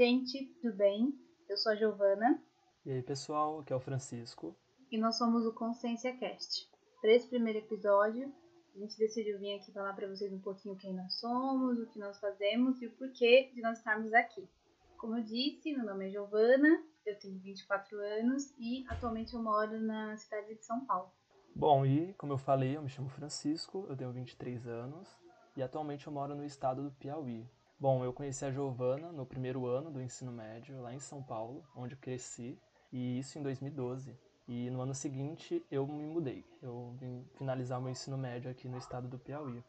gente, tudo bem? Eu sou a Giovana. E aí, pessoal, aqui é o Francisco. E nós somos o Consciência Cast. Para esse primeiro episódio, a gente decidiu vir aqui falar para vocês um pouquinho quem nós somos, o que nós fazemos e o porquê de nós estarmos aqui. Como eu disse, meu nome é Giovana, eu tenho 24 anos e atualmente eu moro na cidade de São Paulo. Bom, e como eu falei, eu me chamo Francisco, eu tenho 23 anos e atualmente eu moro no estado do Piauí. Bom, eu conheci a Giovana no primeiro ano do ensino médio, lá em São Paulo, onde cresci, e isso em 2012. E no ano seguinte eu me mudei. Eu vim finalizar o meu ensino médio aqui no estado do Piauí.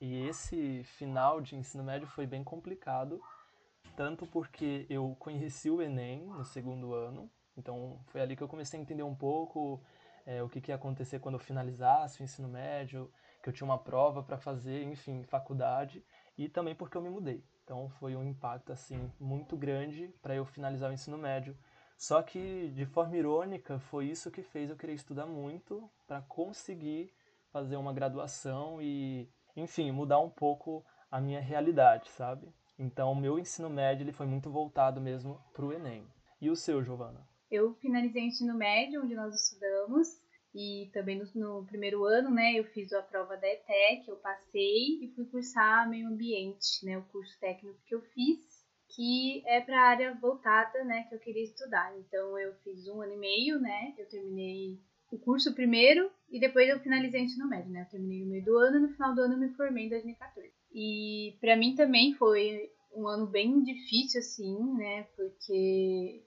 E esse final de ensino médio foi bem complicado, tanto porque eu conheci o Enem no segundo ano, então foi ali que eu comecei a entender um pouco é, o que, que ia acontecer quando eu finalizasse o ensino médio, que eu tinha uma prova para fazer, enfim, faculdade, e também porque eu me mudei. Então foi um impacto assim muito grande para eu finalizar o ensino médio. Só que de forma irônica foi isso que fez eu querer estudar muito para conseguir fazer uma graduação e, enfim, mudar um pouco a minha realidade, sabe? Então, o meu ensino médio ele foi muito voltado mesmo para o Enem. E o seu, Giovana? Eu finalizei o ensino médio, onde nós estudamos, e também no, no, primeiro ano, né, eu fiz a prova da ETEC, eu passei e fui cursar meio ambiente, né, o curso técnico que eu fiz, que é para a área voltada, né, que eu queria estudar. Então eu fiz um ano e meio, né, eu terminei o curso primeiro e depois eu finalizei o ensino médio, né, eu terminei no meio do ano, no final do ano eu me formei em 2014. E para mim também foi um ano bem difícil, assim, né, porque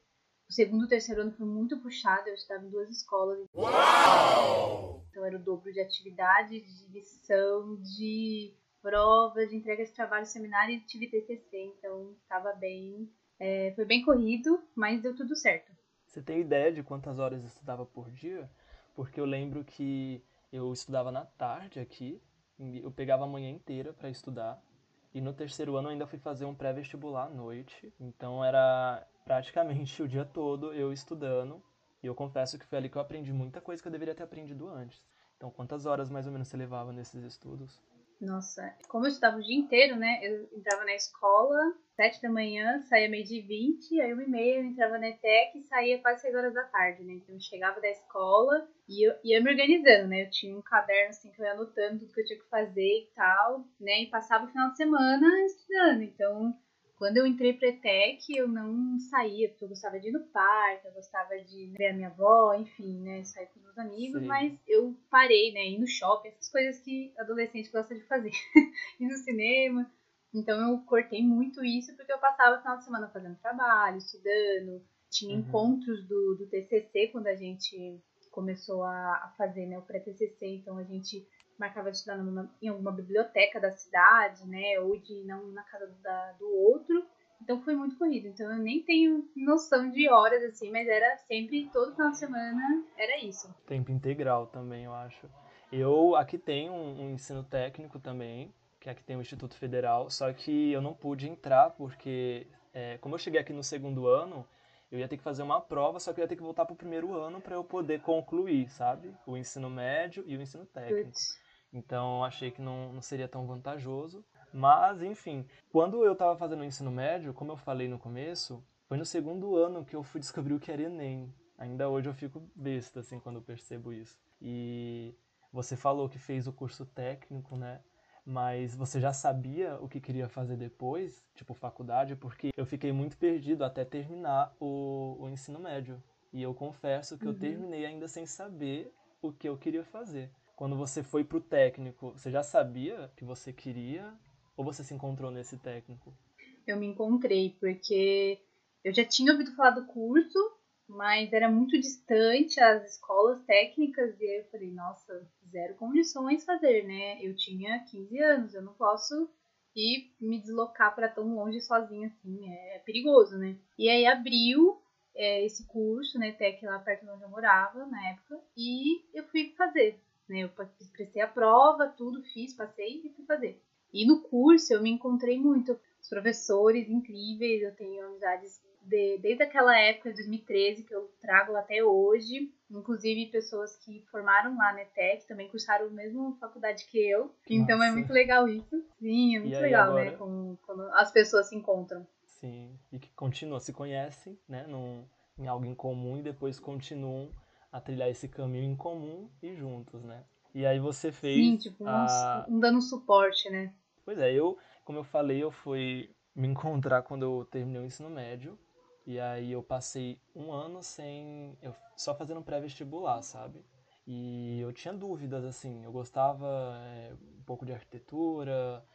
o segundo e terceiro ano foi muito puxado, eu estava em duas escolas. Uau! Então era o dobro de atividade, de lição, de provas, de entrega de trabalho, seminário e tive TCC, então estava bem. É, foi bem corrido, mas deu tudo certo. Você tem ideia de quantas horas eu estudava por dia? Porque eu lembro que eu estudava na tarde aqui, eu pegava a manhã inteira para estudar, e no terceiro ano ainda fui fazer um pré-vestibular à noite, então era praticamente o dia todo eu estudando. E eu confesso que foi ali que eu aprendi muita coisa que eu deveria ter aprendido antes. Então, quantas horas mais ou menos você levava nesses estudos? Nossa, como eu estudava o dia inteiro, né? Eu entrava na escola, sete da manhã, saía meio de vinte, aí uma e meia eu entrava na ETEC e saía quase seis horas da tarde, né? Então eu chegava da escola e eu ia me organizando, né? Eu tinha um caderno assim que eu ia anotando tudo que eu tinha que fazer e tal, né? E passava o final de semana estudando. Então quando eu entrei pra ETEC, eu não saía, porque eu gostava de ir no parque, eu gostava de ver a minha avó, enfim, né, sair com os meus amigos, Sim. mas eu parei, né, ir no shopping, essas coisas que adolescente gosta de fazer, ir no cinema. Então eu cortei muito isso porque eu passava o final de semana fazendo trabalho, estudando, tinha uhum. encontros do, do TCC quando a gente começou a, a fazer né, o pré-TCC, então a gente marcava de estudar numa, em alguma biblioteca da cidade, né? Ou de não na casa da, do outro. Então foi muito corrido. Então eu nem tenho noção de horas assim, mas era sempre todo final de semana era isso. Tempo integral também, eu acho. Eu aqui tenho um, um ensino técnico também, que aqui tem o Instituto Federal, só que eu não pude entrar porque é, como eu cheguei aqui no segundo ano, eu ia ter que fazer uma prova, só que eu ia ter que voltar para o primeiro ano para eu poder concluir, sabe? O ensino médio e o ensino técnico. Putz. Então achei que não, não seria tão vantajoso. Mas, enfim, quando eu estava fazendo o ensino médio, como eu falei no começo, foi no segundo ano que eu fui descobrir o que era Enem. Ainda hoje eu fico besta, assim, quando eu percebo isso. E você falou que fez o curso técnico, né? Mas você já sabia o que queria fazer depois, tipo faculdade? Porque eu fiquei muito perdido até terminar o, o ensino médio. E eu confesso que uhum. eu terminei ainda sem saber o que eu queria fazer quando você foi pro técnico, você já sabia que você queria ou você se encontrou nesse técnico? Eu me encontrei porque eu já tinha ouvido falar do curso, mas era muito distante as escolas técnicas e aí eu falei, nossa, zero condições fazer, né? Eu tinha 15 anos, eu não posso ir me deslocar para tão longe sozinha assim, é, perigoso, né? E aí abriu é, esse curso, né, Tec lá perto de onde eu morava na época, e eu fui fazer. Né? Eu prestei a prova, tudo fiz, passei e fui fazer. E no curso eu me encontrei muito. Os professores incríveis, eu tenho amizades de, desde aquela época, de 2013, que eu trago até hoje. Inclusive pessoas que formaram lá na ETEC, também cursaram a mesma faculdade que eu. Então é muito legal isso. Sim, é muito legal, né? Como, quando as pessoas se encontram. Sim, e que continuam, se conhecem, né, num, em algo em comum e depois continuam a trilhar esse caminho em comum e juntos, né? E aí você fez. Sim, tipo, a... um dando suporte, né? Pois é, eu, como eu falei, eu fui me encontrar quando eu terminei o ensino médio. E aí eu passei um ano sem. Eu, só fazendo pré-vestibular, sabe? E eu tinha dúvidas, assim. Eu gostava é, um pouco de arquitetura,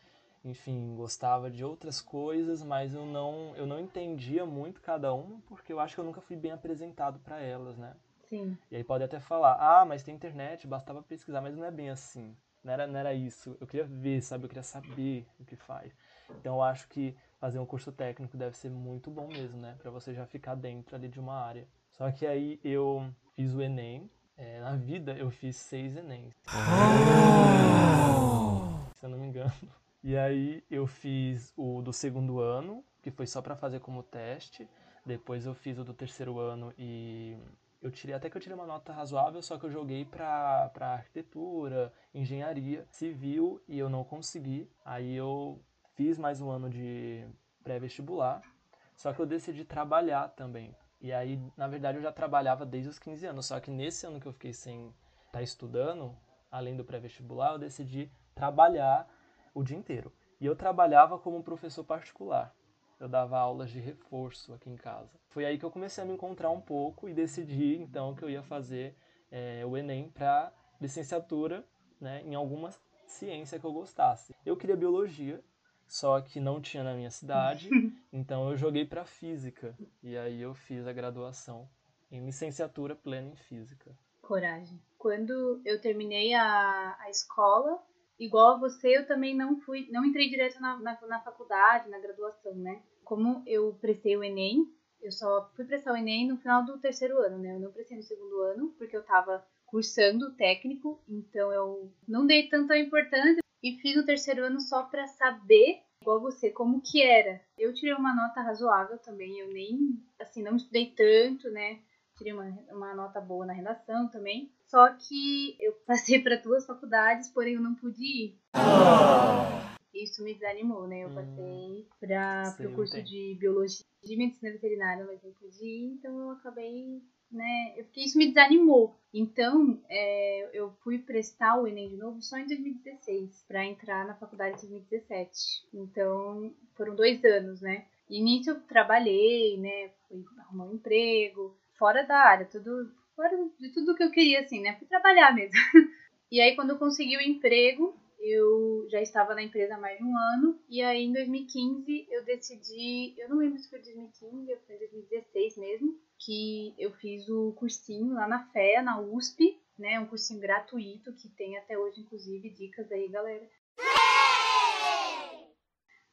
enfim, gostava de outras coisas, mas eu não, eu não entendia muito cada uma, porque eu acho que eu nunca fui bem apresentado para elas, né? Sim. E aí pode até falar, ah, mas tem internet, bastava pesquisar, mas não é bem assim. Não era, não era isso. Eu queria ver, sabe? Eu queria saber o que faz. Então eu acho que fazer um curso técnico deve ser muito bom mesmo, né? Pra você já ficar dentro ali de uma área. Só que aí eu fiz o Enem. É, na vida eu fiz seis Enems. Oh! Se eu não me engano. E aí eu fiz o do segundo ano, que foi só para fazer como teste. Depois eu fiz o do terceiro ano e eu tirei até que eu tirei uma nota razoável, só que eu joguei para arquitetura, engenharia, civil e eu não consegui. Aí eu fiz mais um ano de pré-vestibular, só que eu decidi trabalhar também. E aí, na verdade, eu já trabalhava desde os 15 anos, só que nesse ano que eu fiquei sem estar tá estudando, além do pré-vestibular, eu decidi trabalhar o dia inteiro. E eu trabalhava como professor particular eu dava aulas de reforço aqui em casa. Foi aí que eu comecei a me encontrar um pouco e decidi então que eu ia fazer é, o Enem para licenciatura né, em alguma ciência que eu gostasse. Eu queria biologia, só que não tinha na minha cidade, então eu joguei para física e aí eu fiz a graduação em licenciatura plena em física. Coragem. Quando eu terminei a, a escola, igual a você, eu também não fui, não entrei direto na, na, na, faculdade, na graduação, né? Como eu prestei o Enem, eu só fui prestar o Enem no final do terceiro ano, né? Eu não prestei no segundo ano, porque eu tava cursando técnico, então eu não dei tanta importância e fiz o terceiro ano só para saber, igual você, como que era. Eu tirei uma nota razoável também, eu nem, assim, não estudei tanto, né? Tirei uma, uma nota boa na redação também. Só que eu passei para duas faculdades, porém eu não pude ir. Isso me desanimou, né? Eu hum, passei para o curso de biologia de medicina veterinária, mas não pude ir, então eu acabei, né? Eu fiquei, isso me desanimou. Então, é, eu fui prestar o Enem de novo só em 2016, para entrar na faculdade em 2017. Então, foram dois anos, né? E nisso eu trabalhei, né? Fui arrumar um emprego, fora da área, tudo fora de tudo que eu queria, assim, né? Fui trabalhar mesmo. e aí, quando eu consegui o emprego, eu já estava na empresa há mais de um ano. E aí, em 2015, eu decidi. Eu não lembro se foi 2015, foi 2016 mesmo. Que eu fiz o cursinho lá na FEA, na USP, né? Um cursinho gratuito que tem até hoje, inclusive, dicas aí, galera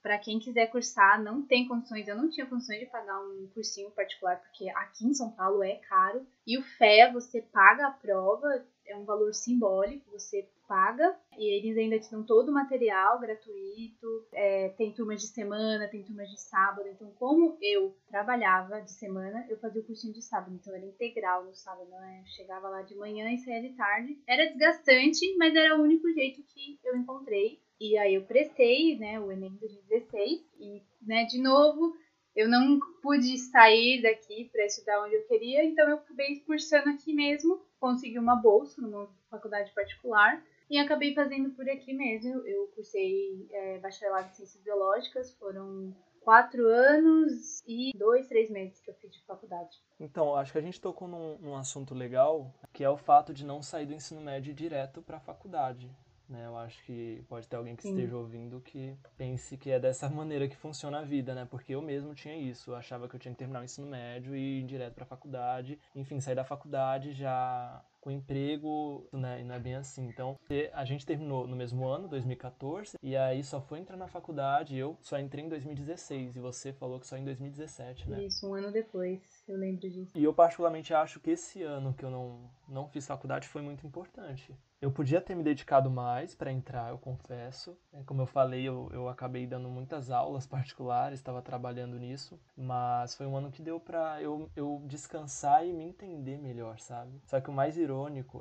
para quem quiser cursar, não tem condições, eu não tinha condições de pagar um cursinho particular, porque aqui em São Paulo é caro. E o FEA, você paga a prova, é um valor simbólico, você paga e eles ainda te dão todo o material gratuito. É, tem turmas de semana, tem turmas de sábado. Então, como eu trabalhava de semana, eu fazia o cursinho de sábado. Então, era integral no sábado. Né? Eu chegava lá de manhã e saía de tarde. Era desgastante, mas era o único jeito que eu encontrei e aí eu prestei, né, o Enem 2016 e, né, de novo, eu não pude sair daqui para estudar onde eu queria, então eu acabei cursando aqui mesmo, consegui uma bolsa numa faculdade particular e acabei fazendo por aqui mesmo. Eu cursei é, bacharelado em ciências biológicas, foram quatro anos e dois, três meses que eu fiz de faculdade. Então, acho que a gente tocou num, num assunto legal, que é o fato de não sair do ensino médio direto para a faculdade. Né? Eu acho que pode ter alguém que Sim. esteja ouvindo que pense que é dessa maneira que funciona a vida, né? Porque eu mesmo tinha isso. Eu achava que eu tinha que terminar o ensino médio e ir direto para a faculdade. Enfim, sair da faculdade já com emprego, né? E não é bem assim. Então, a gente terminou no mesmo ano, 2014, e aí só foi entrar na faculdade. Eu só entrei em 2016 e você falou que só em 2017, né? Isso, um ano depois. Eu lembro disso. E eu particularmente acho que esse ano que eu não, não fiz faculdade foi muito importante. Eu podia ter me dedicado mais para entrar, eu confesso. É, como eu falei, eu, eu acabei dando muitas aulas particulares, estava trabalhando nisso. Mas foi um ano que deu para eu, eu descansar e me entender melhor, sabe? Só que o mais irônico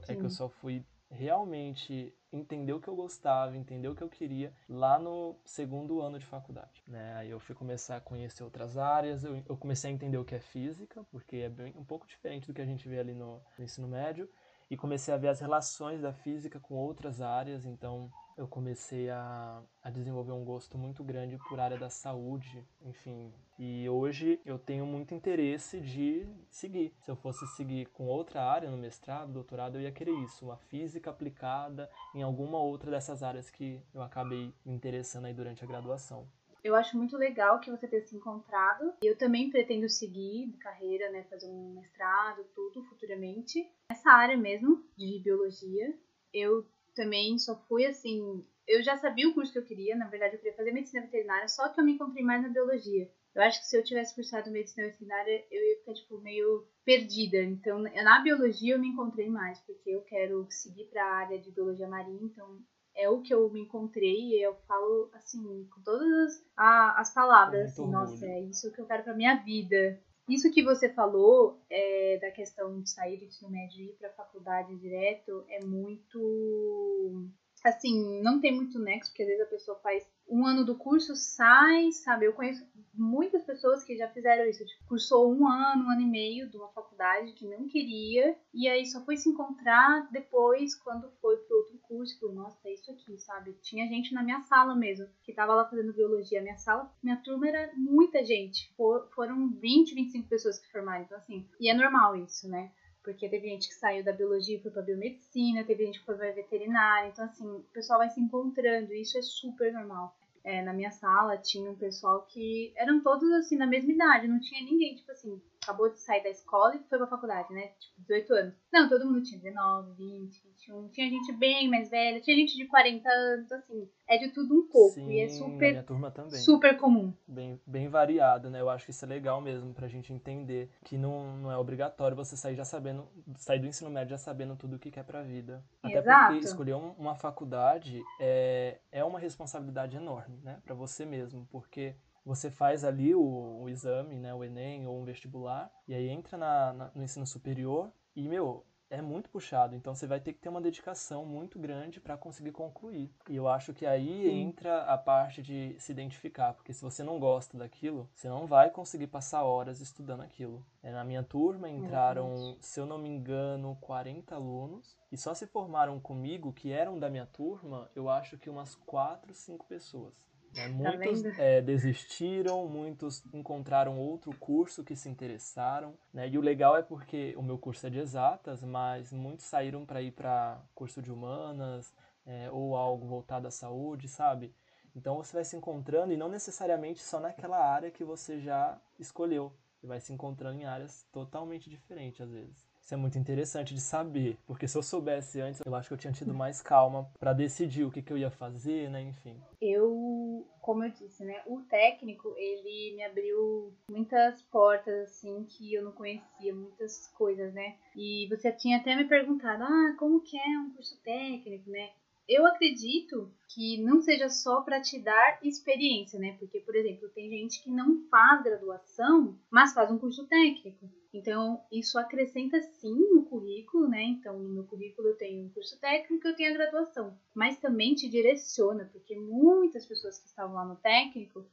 Sim. é que eu só fui realmente entender o que eu gostava, entender o que eu queria lá no segundo ano de faculdade. Né? Aí eu fui começar a conhecer outras áreas, eu, eu comecei a entender o que é física, porque é bem, um pouco diferente do que a gente vê ali no, no ensino médio, e comecei a ver as relações da física com outras áreas, então eu comecei a, a desenvolver um gosto muito grande por área da saúde, enfim. E hoje eu tenho muito interesse de seguir. Se eu fosse seguir com outra área no mestrado, doutorado, eu ia querer isso, uma física aplicada em alguma outra dessas áreas que eu acabei me interessando aí durante a graduação. Eu acho muito legal que você tenha se encontrado. Eu também pretendo seguir carreira, né, fazer um mestrado, tudo futuramente. Essa área mesmo de biologia, eu também só fui assim. Eu já sabia o curso que eu queria, na verdade eu queria fazer medicina veterinária, só que eu me encontrei mais na biologia. Eu acho que se eu tivesse cursado medicina veterinária, eu ia ficar, tipo, meio perdida. Então, na biologia eu me encontrei mais, porque eu quero seguir para a área de biologia marinha, então é o que eu me encontrei e eu falo, assim, com todas as, as palavras, assim, nossa, é isso que eu quero pra minha vida. Isso que você falou é, da questão de sair do ensino médio e ir para a faculdade direto é muito. Assim, não tem muito nexo, porque às vezes a pessoa faz um ano do curso, sai, sabe? Eu conheço muitas pessoas que já fizeram isso. Tipo, cursou um ano, um ano e meio de uma faculdade que não queria, e aí só foi se encontrar depois, quando foi pro outro curso. Nossa, é isso aqui, sabe? Tinha gente na minha sala mesmo, que tava lá fazendo biologia. Minha sala, minha turma era muita gente. For, foram 20, 25 pessoas que formaram. Então, assim, e é normal isso, né? Porque teve gente que saiu da biologia e foi pra biomedicina, teve gente que foi pra veterinária. Então, assim, o pessoal vai se encontrando e isso é super normal. É, na minha sala tinha um pessoal que eram todos assim na mesma idade, não tinha ninguém, tipo assim, acabou de sair da escola e foi pra faculdade, né? Tipo, 18 anos. Não, todo mundo tinha 19, 20, 21. Tinha gente bem mais velha, tinha gente de 40 anos, assim. É de tudo um pouco. Sim, e é super. Minha turma também. Super comum. Bem, bem variado, né? Eu acho que isso é legal mesmo pra gente entender que não, não é obrigatório você sair já sabendo, sair do ensino médio já sabendo tudo o que quer pra vida. Até Exato. porque escolher uma faculdade é, é uma responsabilidade enorme, né? Pra você mesmo. Porque você faz ali o, o, exame, né, o Enem ou um vestibular, e aí entra na, na, no ensino superior e, meu, é muito puxado. Então você vai ter que ter uma dedicação muito grande para conseguir concluir. E eu acho que aí entra a parte de se identificar, porque se você não gosta daquilo, você não vai conseguir passar horas estudando aquilo. É, na minha turma entraram, se eu não me engano, 40 alunos, e só se formaram comigo, que eram da minha turma, eu acho que umas 4, 5 pessoas. Né? Tá muitos é, desistiram, muitos encontraram outro curso que se interessaram. Né? E o legal é porque o meu curso é de exatas, mas muitos saíram para ir para curso de humanas é, ou algo voltado à saúde, sabe? Então você vai se encontrando e não necessariamente só naquela área que você já escolheu. Você vai se encontrando em áreas totalmente diferentes às vezes. Isso é muito interessante de saber, porque se eu soubesse antes, eu acho que eu tinha tido mais calma para decidir o que, que eu ia fazer, né? Enfim. Eu, como eu disse, né? O técnico, ele me abriu muitas portas, assim, que eu não conhecia, muitas coisas, né? E você tinha até me perguntado, ah, como que é um curso técnico, né? Eu acredito que não seja só para te dar experiência, né? Porque, por exemplo, tem gente que não faz graduação, mas faz um curso técnico. Então, isso acrescenta sim no currículo, né? Então, no meu currículo eu tenho um curso técnico, eu tenho a graduação, mas também te direciona, porque muitas pessoas que estavam lá no técnico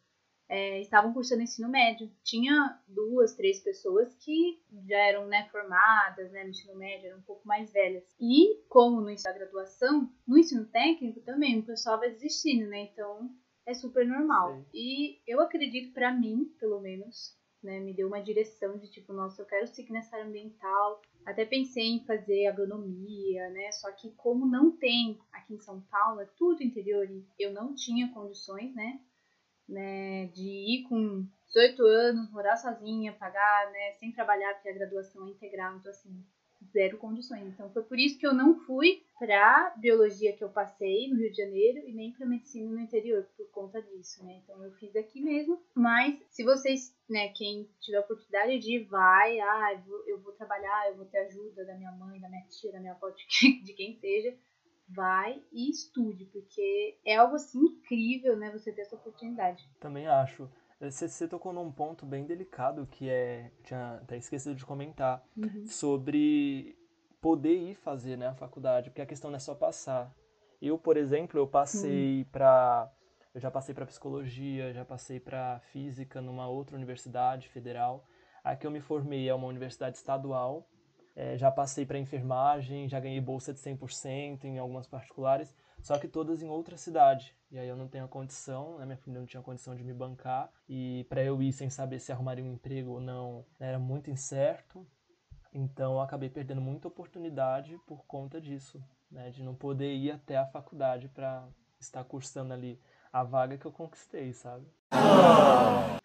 é, estavam cursando ensino médio. Tinha duas, três pessoas que já eram né, formadas né, no ensino médio, eram um pouco mais velhas. E, como no ensino da graduação, no ensino técnico também, o pessoal vai desistindo, né? Então, é super normal. Sim. E eu acredito, para mim, pelo menos, né, me deu uma direção de tipo, nossa, eu quero seguir nessa área ambiental. Até pensei em fazer agronomia, né? Só que como não tem aqui em São Paulo, é tudo interior e eu não tinha condições, né? né, ir com 18 anos, morar sozinha, pagar, né, sem trabalhar, porque a graduação é integral, então assim, zero condições. Então foi por isso que eu não fui para biologia que eu passei no Rio de Janeiro e nem para medicina no interior por conta disso, né? Então eu fiz aqui mesmo. Mas se vocês, né, quem tiver oportunidade de ir, vai, ah, eu vou, eu vou trabalhar, eu vou ter ajuda da minha mãe, da minha tia, da minha avó, de, de quem seja vai e estude, porque é algo assim incrível, né, você ter essa oportunidade. Também acho. Você, você tocou num ponto bem delicado que é, tinha até esquecido de comentar, uhum. sobre poder ir fazer né, a faculdade, porque a questão não é só passar. Eu, por exemplo, eu passei hum. para eu já passei para psicologia, já passei para física numa outra universidade federal. A que eu me formei é uma universidade estadual. É, já passei para enfermagem, já ganhei bolsa de 100% em algumas particulares, só que todas em outra cidade. E aí eu não tenho a condição, né? minha família não tinha condição de me bancar. E para eu ir sem saber se arrumaria um emprego ou não, era muito incerto. Então eu acabei perdendo muita oportunidade por conta disso, né? de não poder ir até a faculdade para estar cursando ali a vaga que eu conquistei, sabe?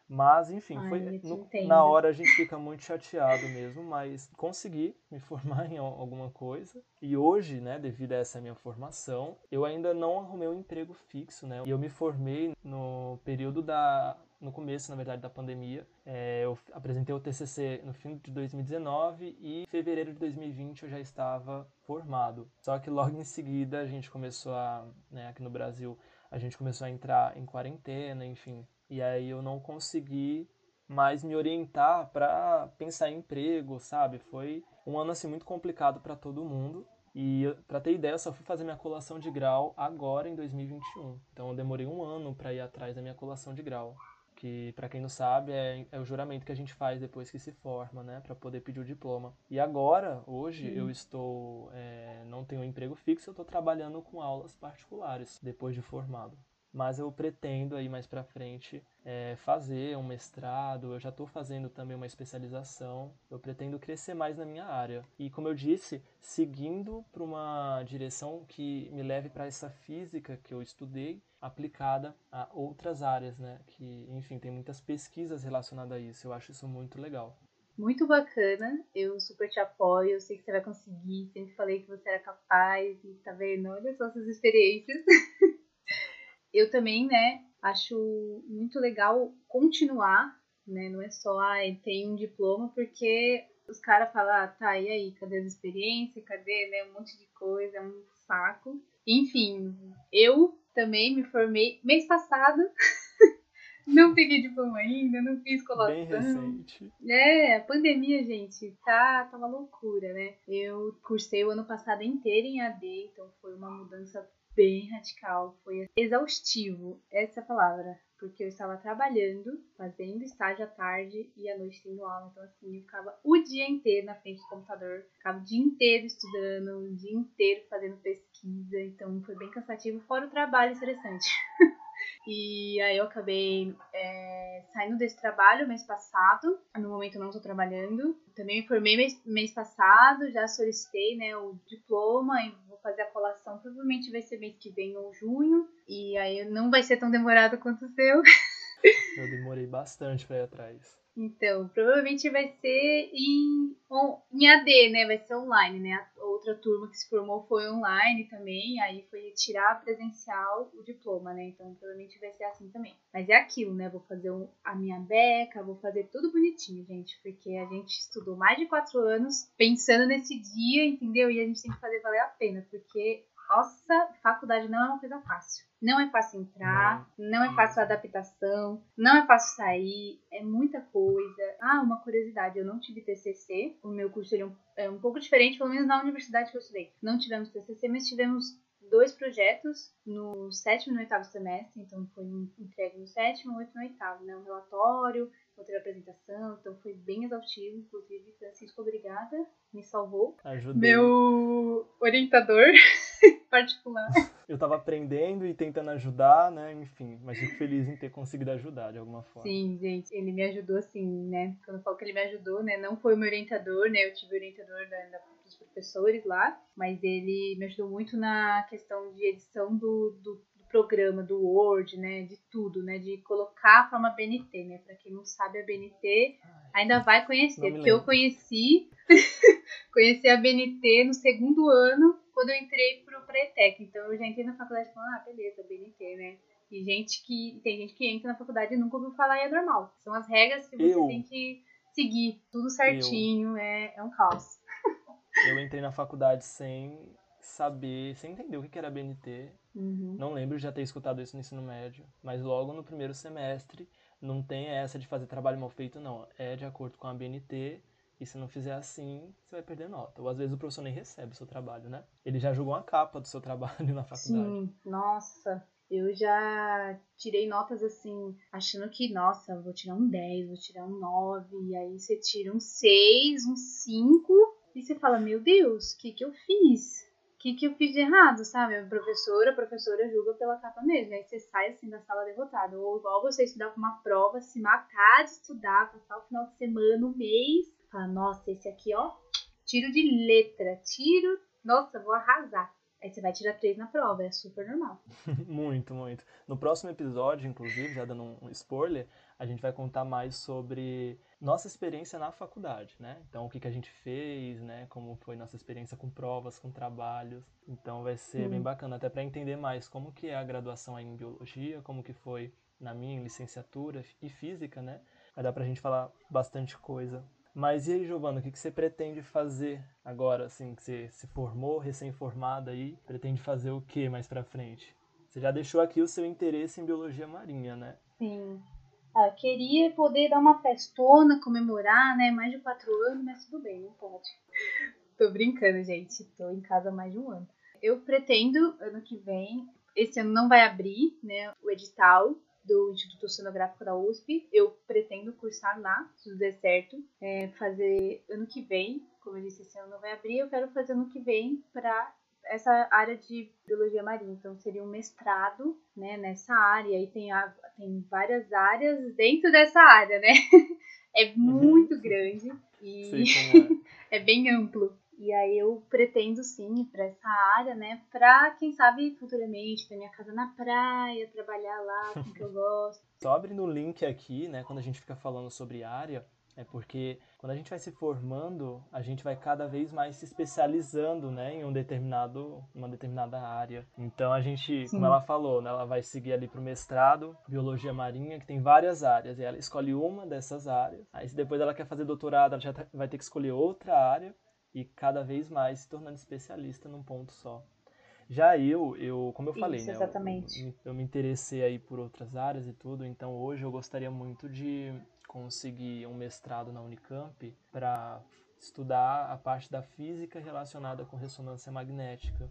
Mas, enfim, Ai, foi no, na hora a gente fica muito chateado mesmo, mas consegui me formar em alguma coisa. E hoje, né, devido a essa minha formação, eu ainda não arrumei um emprego fixo, né? E eu me formei no período da no começo, na verdade, da pandemia. É, eu apresentei o TCC no fim de 2019 e em fevereiro de 2020 eu já estava formado. Só que logo em seguida a gente começou a, né, aqui no Brasil, a gente começou a entrar em quarentena, enfim. E aí eu não consegui mais me orientar para pensar em emprego, sabe? Foi um ano assim muito complicado para todo mundo. E para ter ideia, eu só fui fazer minha colação de grau agora em 2021. Então eu demorei um ano para ir atrás da minha colação de grau que para quem não sabe é, é, o juramento que a gente faz depois que se forma, né, para poder pedir o diploma. E agora, hoje, eu estou é, não tenho um emprego fixo, eu estou trabalhando com aulas particulares depois de formado mas eu pretendo aí mais para frente é, fazer um mestrado. Eu já estou fazendo também uma especialização. Eu pretendo crescer mais na minha área e, como eu disse, seguindo para uma direção que me leve para essa física que eu estudei aplicada a outras áreas, né? Que, enfim, tem muitas pesquisas relacionadas a isso. Eu acho isso muito legal. Muito bacana, eu super te apoio, eu sei que você vai conseguir. Sempre falei que você era capaz, e tá vendo? Olha só suas experiências. eu também, né, acho muito legal continuar, né? Não é só, ah, tem um diploma, porque os caras falam, ah, tá, e aí, cadê as experiências? Cadê, né, um monte de coisa, é um saco. Enfim, eu também me formei mês passado. não peguei diploma ainda, não fiz colação. Bem recente. É, a pandemia, gente, tá, tá uma loucura, né? Eu cursei o ano passado inteiro em AD, então foi uma mudança bem radical, foi exaustivo, essa palavra, porque eu estava trabalhando, fazendo estágio à tarde e à noite tendo aula, então assim, eu ficava o dia inteiro na frente do computador, ficava o dia inteiro estudando, o dia inteiro fazendo pesquisa, então foi bem cansativo, fora o trabalho interessante. E aí eu acabei é, saindo desse trabalho mês passado. No momento não estou trabalhando. Também me formei mês, mês passado, já solicitei né, o diploma e fazer a colação. Provavelmente vai ser mês que vem ou junho. E aí não vai ser tão demorado quanto o seu. Eu demorei bastante para ir atrás. Então, provavelmente vai ser em, em AD, né? Vai ser online, né? A outra turma que se formou foi online também, aí foi tirar presencial o diploma, né? Então, provavelmente vai ser assim também. Mas é aquilo, né? Vou fazer um, a minha beca, vou fazer tudo bonitinho, gente, porque a gente estudou mais de quatro anos pensando nesse dia, entendeu? E a gente tem que fazer valer a pena, porque nossa, faculdade não é uma coisa fácil. Não é fácil entrar, não, não é fácil a adaptação, não é fácil sair, é muita coisa. Ah, uma curiosidade, eu não tive TCC, o meu curso é um, é um pouco diferente, pelo menos na universidade que eu estudei. Não tivemos TCC, mas tivemos dois projetos no sétimo e no oitavo semestre, então foi entregue no sétimo, oito no oitavo, né? Um relatório, outra apresentação, então foi bem exaustivo, inclusive Francisco, obrigada, me salvou. Ajudei. Meu orientador particular. Eu tava aprendendo e tentando ajudar, né? Enfim, mas fico feliz em ter conseguido ajudar de alguma forma. Sim, gente, ele me ajudou assim, né? Quando eu falo que ele me ajudou, né? Não foi o meu orientador, né? Eu tive orientador da, da, dos professores lá, mas ele me ajudou muito na questão de edição do, do programa, do Word, né, de tudo, né, de colocar a forma BNT, né, para quem não sabe a BNT ainda vai conhecer, porque eu conheci, conheci a BNT no segundo ano quando eu entrei pro Pretec, então eu já entrei na faculdade falando, ah, beleza, BNT, né, e gente que, tem gente que entra na faculdade e nunca ouviu falar e é normal, são as regras que você eu. tem que seguir, tudo certinho, é, é um caos. Eu entrei na faculdade sem saber, sem entender o que era BNT. Uhum. Não lembro de já ter escutado isso no ensino médio, mas logo no primeiro semestre não tem essa de fazer trabalho mal feito, não. É de acordo com a BNT E se não fizer assim, você vai perder nota. Ou às vezes o professor nem recebe o seu trabalho, né? Ele já jogou uma capa do seu trabalho na faculdade. Sim, nossa. Eu já tirei notas assim, achando que, nossa, vou tirar um 10, vou tirar um 9, e aí você tira um 6, um 5, e você fala, meu Deus, o que, que eu fiz? O que, que eu fiz de errado, sabe? A professora, a professora julga pela capa mesmo. Aí você sai assim da sala derrotado. Ou igual você estudar para uma prova, se matar de estudar, passar o final de semana, um mês. Fala, nossa, esse aqui, ó, tiro de letra, tiro, nossa, vou arrasar. Aí você vai tirar três na prova, é super normal. muito, muito. No próximo episódio, inclusive, já dando um spoiler, a gente vai contar mais sobre nossa experiência na faculdade, né? Então, o que, que a gente fez, né? Como foi nossa experiência com provas, com trabalhos. Então, vai ser Sim. bem bacana, até para entender mais como que é a graduação em biologia, como que foi na minha licenciatura e física, né? Vai dar pra gente falar bastante coisa mas e aí, Giovana, o que, você pretende fazer agora, assim, que você se formou, recém-formada aí? Pretende fazer o que mais pra frente? Você já deixou aqui o seu interesse em biologia marinha, né? Sim. Ah, queria poder dar uma festona, comemorar, né? Mais de quatro anos, mas tudo bem, não pode. Tô brincando, gente. Tô em casa há mais de um ano. Eu pretendo, ano que vem, esse ano não vai abrir, né? O edital do Instituto Oceanográfico da USP. Eu pretendo cursar lá, se tudo der certo, é, fazer ano que vem, como eu disse, esse ano não vai abrir, eu quero fazer ano que vem para essa área de biologia marinha. Então seria um mestrado, né, nessa área. E tem, a, tem várias áreas dentro dessa área, né? é muito uhum. grande e é. é bem amplo. E aí eu pretendo sim ir para essa área, né? Pra, quem sabe, futuramente ter minha casa na praia, trabalhar lá com o que eu gosto. Só abrindo o link aqui, né? Quando a gente fica falando sobre área, é porque quando a gente vai se formando, a gente vai cada vez mais se especializando, né, em um determinado, uma determinada área. Então a gente, Sim. como ela falou, né, ela vai seguir ali para o mestrado, biologia marinha, que tem várias áreas, e ela escolhe uma dessas áreas. Aí se depois ela quer fazer doutorado, ela já tá, vai ter que escolher outra área e cada vez mais se tornando especialista num ponto só. Já eu, eu como eu Isso, falei, né, exatamente. Eu, eu, me interessei aí por outras áreas e tudo, então hoje eu gostaria muito de conseguir um mestrado na Unicamp para estudar a parte da física relacionada com ressonância magnética.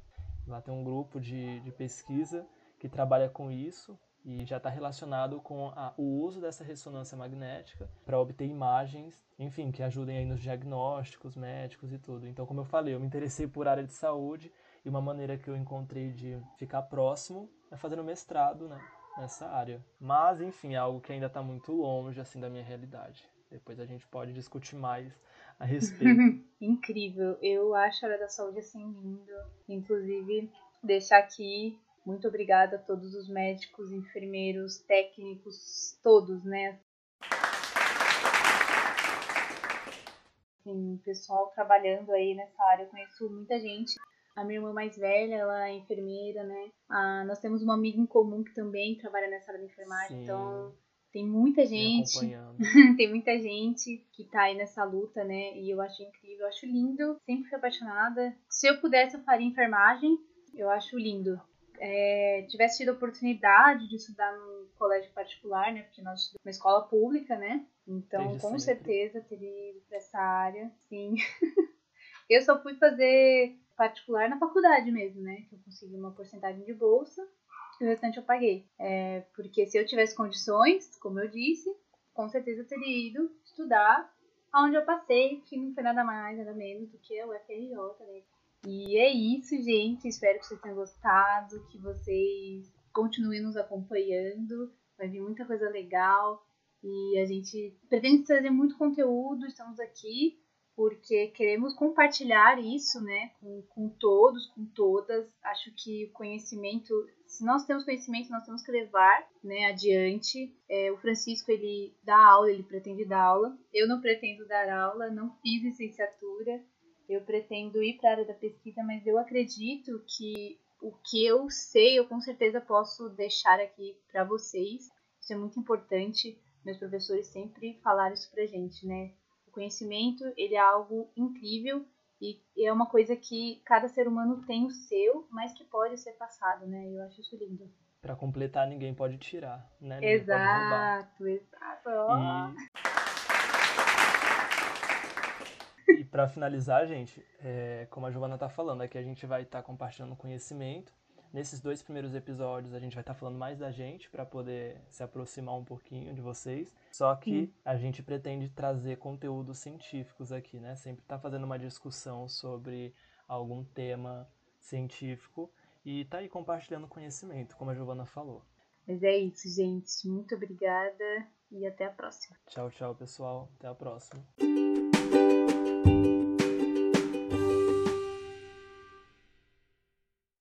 Lá tem um grupo de, de pesquisa que trabalha com isso e já está relacionado com a, o uso dessa ressonância magnética para obter imagens, enfim, que ajudem aí nos diagnósticos médicos e tudo. Então, como eu falei, eu me interessei por área de saúde e uma maneira que eu encontrei de ficar próximo é fazendo mestrado, né, nessa área. Mas, enfim, é algo que ainda está muito longe assim da minha realidade. Depois a gente pode discutir mais a respeito. Incrível. Eu acho a área da saúde assim lindo. Inclusive, deixar aqui muito obrigada a todos os médicos, enfermeiros, técnicos, todos, né? Assim, pessoal trabalhando aí nessa área, eu conheço muita gente. A minha irmã mais velha, ela é enfermeira, né? Ah, nós temos uma amiga em comum que também trabalha nessa área de enfermagem, Sim. então tem muita gente, tem muita gente que tá aí nessa luta, né? E eu acho incrível, eu acho lindo, sempre fui apaixonada. Se eu pudesse, eu faria enfermagem, eu acho lindo é, tivesse tido a oportunidade de estudar num colégio particular, né? Porque nós estudamos uma escola pública, né? Então, Desde com sempre. certeza, teria ido para essa área, sim. eu só fui fazer particular na faculdade mesmo, né? Que eu consegui uma porcentagem de bolsa e o restante eu paguei. É, porque se eu tivesse condições, como eu disse, com certeza eu teria ido estudar onde eu passei, que não foi nada mais, nada menos do que a UFRJ, né? E é isso, gente. Espero que vocês tenham gostado, que vocês continuem nos acompanhando. Vai vir muita coisa legal. E a gente pretende trazer muito conteúdo. Estamos aqui porque queremos compartilhar isso, né, com, com todos, com todas. Acho que o conhecimento, se nós temos conhecimento, nós temos que levar, né, adiante. É, o Francisco, ele dá aula, ele pretende dar aula. Eu não pretendo dar aula, não fiz licenciatura. Eu pretendo ir para a área da pesquisa, mas eu acredito que o que eu sei, eu com certeza posso deixar aqui para vocês. Isso é muito importante. Meus professores sempre falaram isso pra gente, né? O conhecimento, ele é algo incrível e é uma coisa que cada ser humano tem o seu, mas que pode ser passado, né? Eu acho isso lindo. Para completar, ninguém pode tirar, né? Ninguém exato, exato. E... Para finalizar, gente, é, como a Giovana tá falando, aqui a gente vai estar tá compartilhando conhecimento. Nesses dois primeiros episódios a gente vai estar tá falando mais da gente para poder se aproximar um pouquinho de vocês. Só que a gente pretende trazer conteúdos científicos aqui, né? Sempre tá fazendo uma discussão sobre algum tema científico e tá aí compartilhando conhecimento, como a Giovana falou. Mas é isso, gente. Muito obrigada e até a próxima. Tchau, tchau, pessoal. Até a próxima.